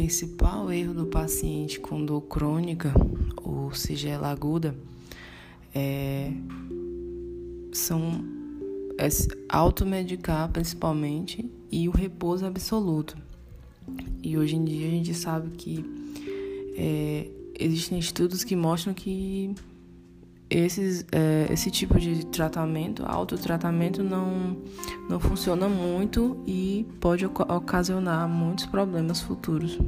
principal erro do paciente com dor crônica ou sigela aguda é, são é, automedicar principalmente e o repouso absoluto. E hoje em dia a gente sabe que é, existem estudos que mostram que esses, é, esse tipo de tratamento, autotratamento, não, não funciona muito e pode ocasionar muitos problemas futuros.